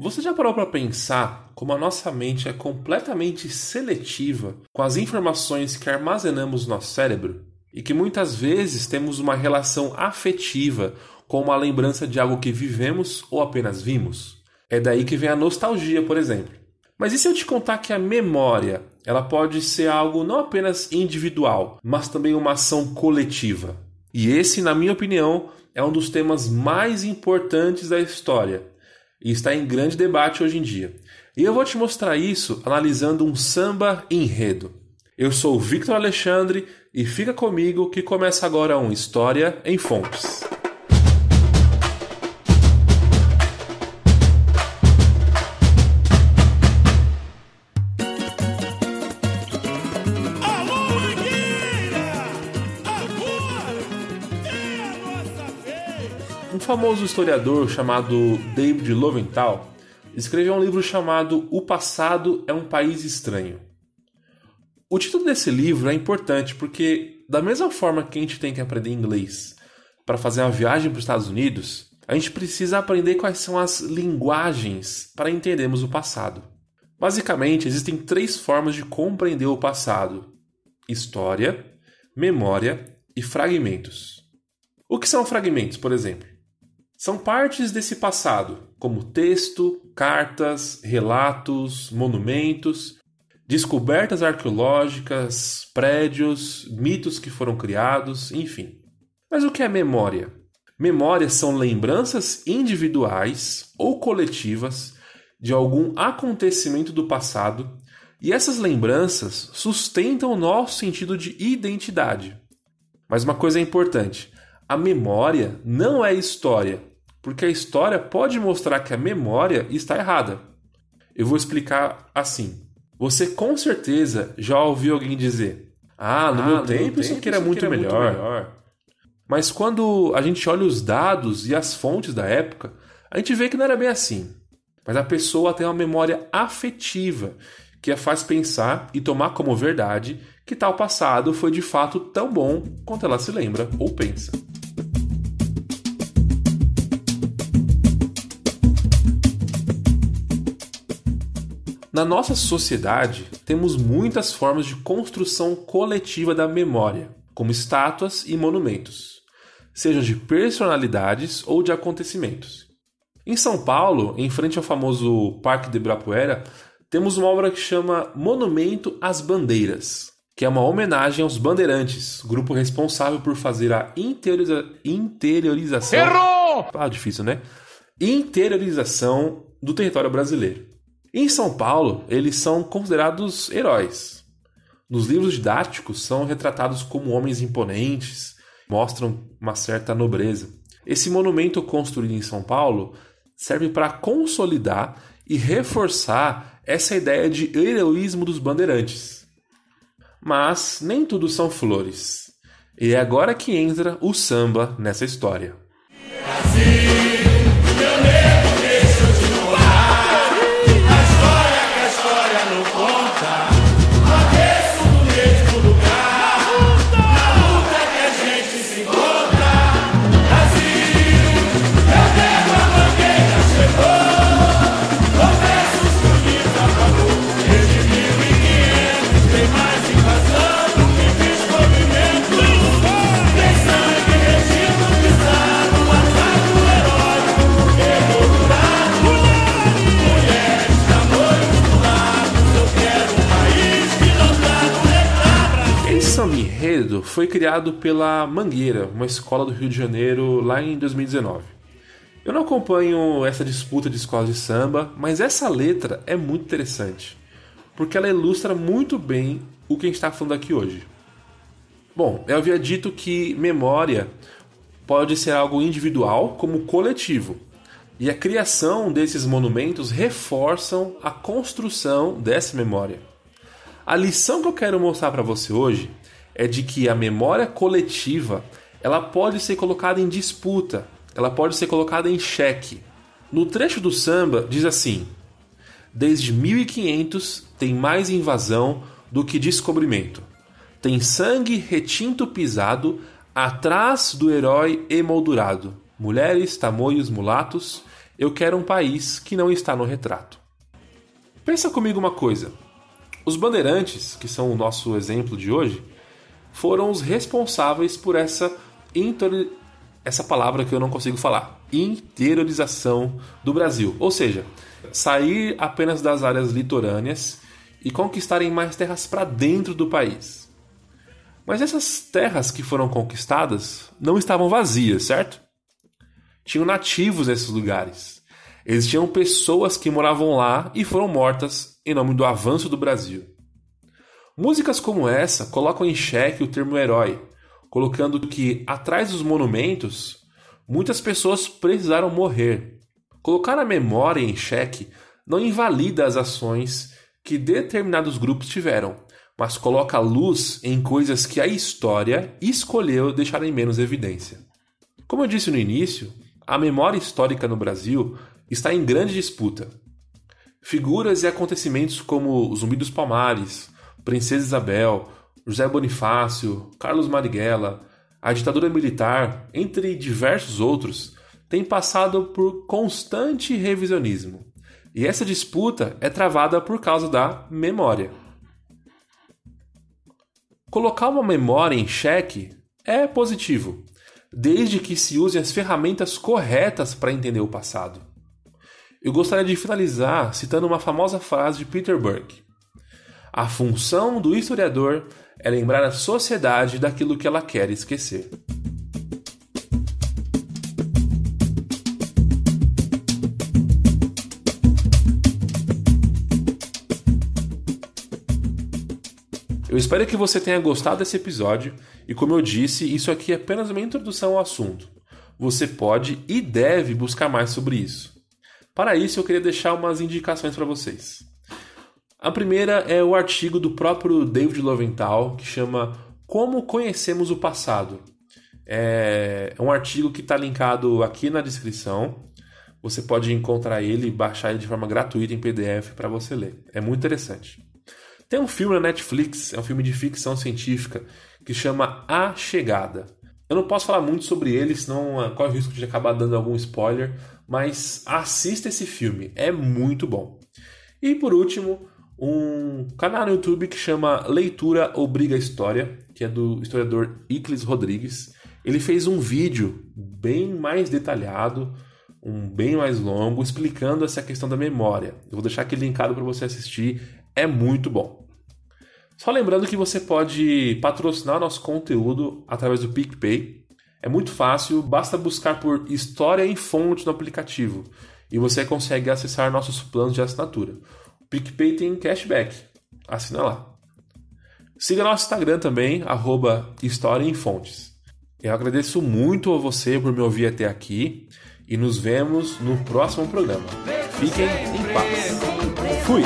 Você já parou para pensar como a nossa mente é completamente seletiva com as informações que armazenamos no nosso cérebro? E que muitas vezes temos uma relação afetiva com uma lembrança de algo que vivemos ou apenas vimos? É daí que vem a nostalgia, por exemplo. Mas e se eu te contar que a memória, ela pode ser algo não apenas individual, mas também uma ação coletiva? E esse, na minha opinião, é um dos temas mais importantes da história e está em grande debate hoje em dia. E eu vou te mostrar isso analisando um samba enredo. Eu sou o Victor Alexandre e fica comigo que começa agora um História em Fontes. Famoso historiador chamado David Lowenthal escreveu um livro chamado O Passado é um País Estranho. O título desse livro é importante porque, da mesma forma que a gente tem que aprender inglês para fazer uma viagem para os Estados Unidos, a gente precisa aprender quais são as linguagens para entendermos o passado. Basicamente, existem três formas de compreender o passado: história, memória e fragmentos. O que são fragmentos, por exemplo? São partes desse passado, como texto, cartas, relatos, monumentos, descobertas arqueológicas, prédios, mitos que foram criados, enfim. Mas o que é memória? Memórias são lembranças individuais ou coletivas de algum acontecimento do passado, e essas lembranças sustentam o nosso sentido de identidade. Mas uma coisa é importante: a memória não é história, porque a história pode mostrar que a memória está errada. Eu vou explicar assim. Você com certeza já ouviu alguém dizer: Ah, no ah, meu no tempo, tempo isso aqui era, muito, era melhor. muito melhor. Mas quando a gente olha os dados e as fontes da época, a gente vê que não era bem assim. Mas a pessoa tem uma memória afetiva que a faz pensar e tomar como verdade que tal passado foi de fato tão bom quanto ela se lembra ou pensa. Na nossa sociedade, temos muitas formas de construção coletiva da memória, como estátuas e monumentos, sejam de personalidades ou de acontecimentos. Em São Paulo, em frente ao famoso Parque de Ibirapuera, temos uma obra que chama Monumento às Bandeiras, que é uma homenagem aos bandeirantes, grupo responsável por fazer a interioriza... interiorização. Errou! Ah, difícil, né? Interiorização do território brasileiro. Em São Paulo, eles são considerados heróis. Nos livros didáticos, são retratados como homens imponentes, mostram uma certa nobreza. Esse monumento construído em São Paulo serve para consolidar e reforçar essa ideia de heroísmo dos bandeirantes. Mas nem tudo são flores. E é agora que entra o samba nessa história. Brasil! Enredo foi criado pela Mangueira, uma escola do Rio de Janeiro, lá em 2019. Eu não acompanho essa disputa de escolas de samba, mas essa letra é muito interessante, porque ela ilustra muito bem o que a gente está falando aqui hoje. Bom, eu havia dito que memória pode ser algo individual como coletivo, e a criação desses monumentos reforçam a construção dessa memória. A lição que eu quero mostrar para você hoje é de que a memória coletiva ela pode ser colocada em disputa, ela pode ser colocada em xeque. No trecho do samba diz assim: Desde 1500 tem mais invasão do que descobrimento. Tem sangue retinto pisado atrás do herói emoldurado. Mulheres, tamoios, mulatos, Eu quero um país que não está no retrato. Pensa comigo uma coisa. Os bandeirantes, que são o nosso exemplo de hoje, foram os responsáveis por essa inter... essa palavra que eu não consigo falar, interiorização do Brasil, ou seja, sair apenas das áreas litorâneas e conquistarem mais terras para dentro do país. Mas essas terras que foram conquistadas não estavam vazias, certo? Tinham nativos nesses lugares. Existiam pessoas que moravam lá e foram mortas em nome do avanço do Brasil. Músicas como essa colocam em xeque o termo herói, colocando que atrás dos monumentos muitas pessoas precisaram morrer. Colocar a memória em xeque não invalida as ações que determinados grupos tiveram, mas coloca luz em coisas que a história escolheu deixar em menos evidência. Como eu disse no início, a memória histórica no Brasil está em grande disputa. Figuras e acontecimentos como o Zumbi dos Palmares, Princesa Isabel, José Bonifácio, Carlos Marighella, a ditadura militar, entre diversos outros, têm passado por constante revisionismo. E essa disputa é travada por causa da memória. Colocar uma memória em xeque é positivo, desde que se use as ferramentas corretas para entender o passado. Eu gostaria de finalizar citando uma famosa frase de Peter Burke: A função do historiador é lembrar a sociedade daquilo que ela quer esquecer. Eu espero que você tenha gostado desse episódio e, como eu disse, isso aqui é apenas uma introdução ao assunto. Você pode e deve buscar mais sobre isso. Para isso, eu queria deixar umas indicações para vocês. A primeira é o artigo do próprio David Loventhal que chama Como Conhecemos o Passado. É um artigo que está linkado aqui na descrição. Você pode encontrar ele e baixar ele de forma gratuita em PDF para você ler. É muito interessante. Tem um filme na Netflix, é um filme de ficção científica, que chama A Chegada. Eu não posso falar muito sobre ele, senão ah, corre o risco de acabar dando algum spoiler, mas assista esse filme, é muito bom. E por último, um canal no YouTube que chama Leitura Obriga História, que é do historiador Iclis Rodrigues. Ele fez um vídeo bem mais detalhado, um bem mais longo, explicando essa questão da memória. Eu vou deixar aqui linkado para você assistir, é muito bom. Só lembrando que você pode patrocinar nosso conteúdo através do PicPay. É muito fácil, basta buscar por História em Fonte no aplicativo e você consegue acessar nossos planos de assinatura. PicPay tem cashback, assina lá. Siga nosso Instagram também, arroba História em Fontes. Eu agradeço muito a você por me ouvir até aqui e nos vemos no próximo programa. Fiquem em paz. Fui!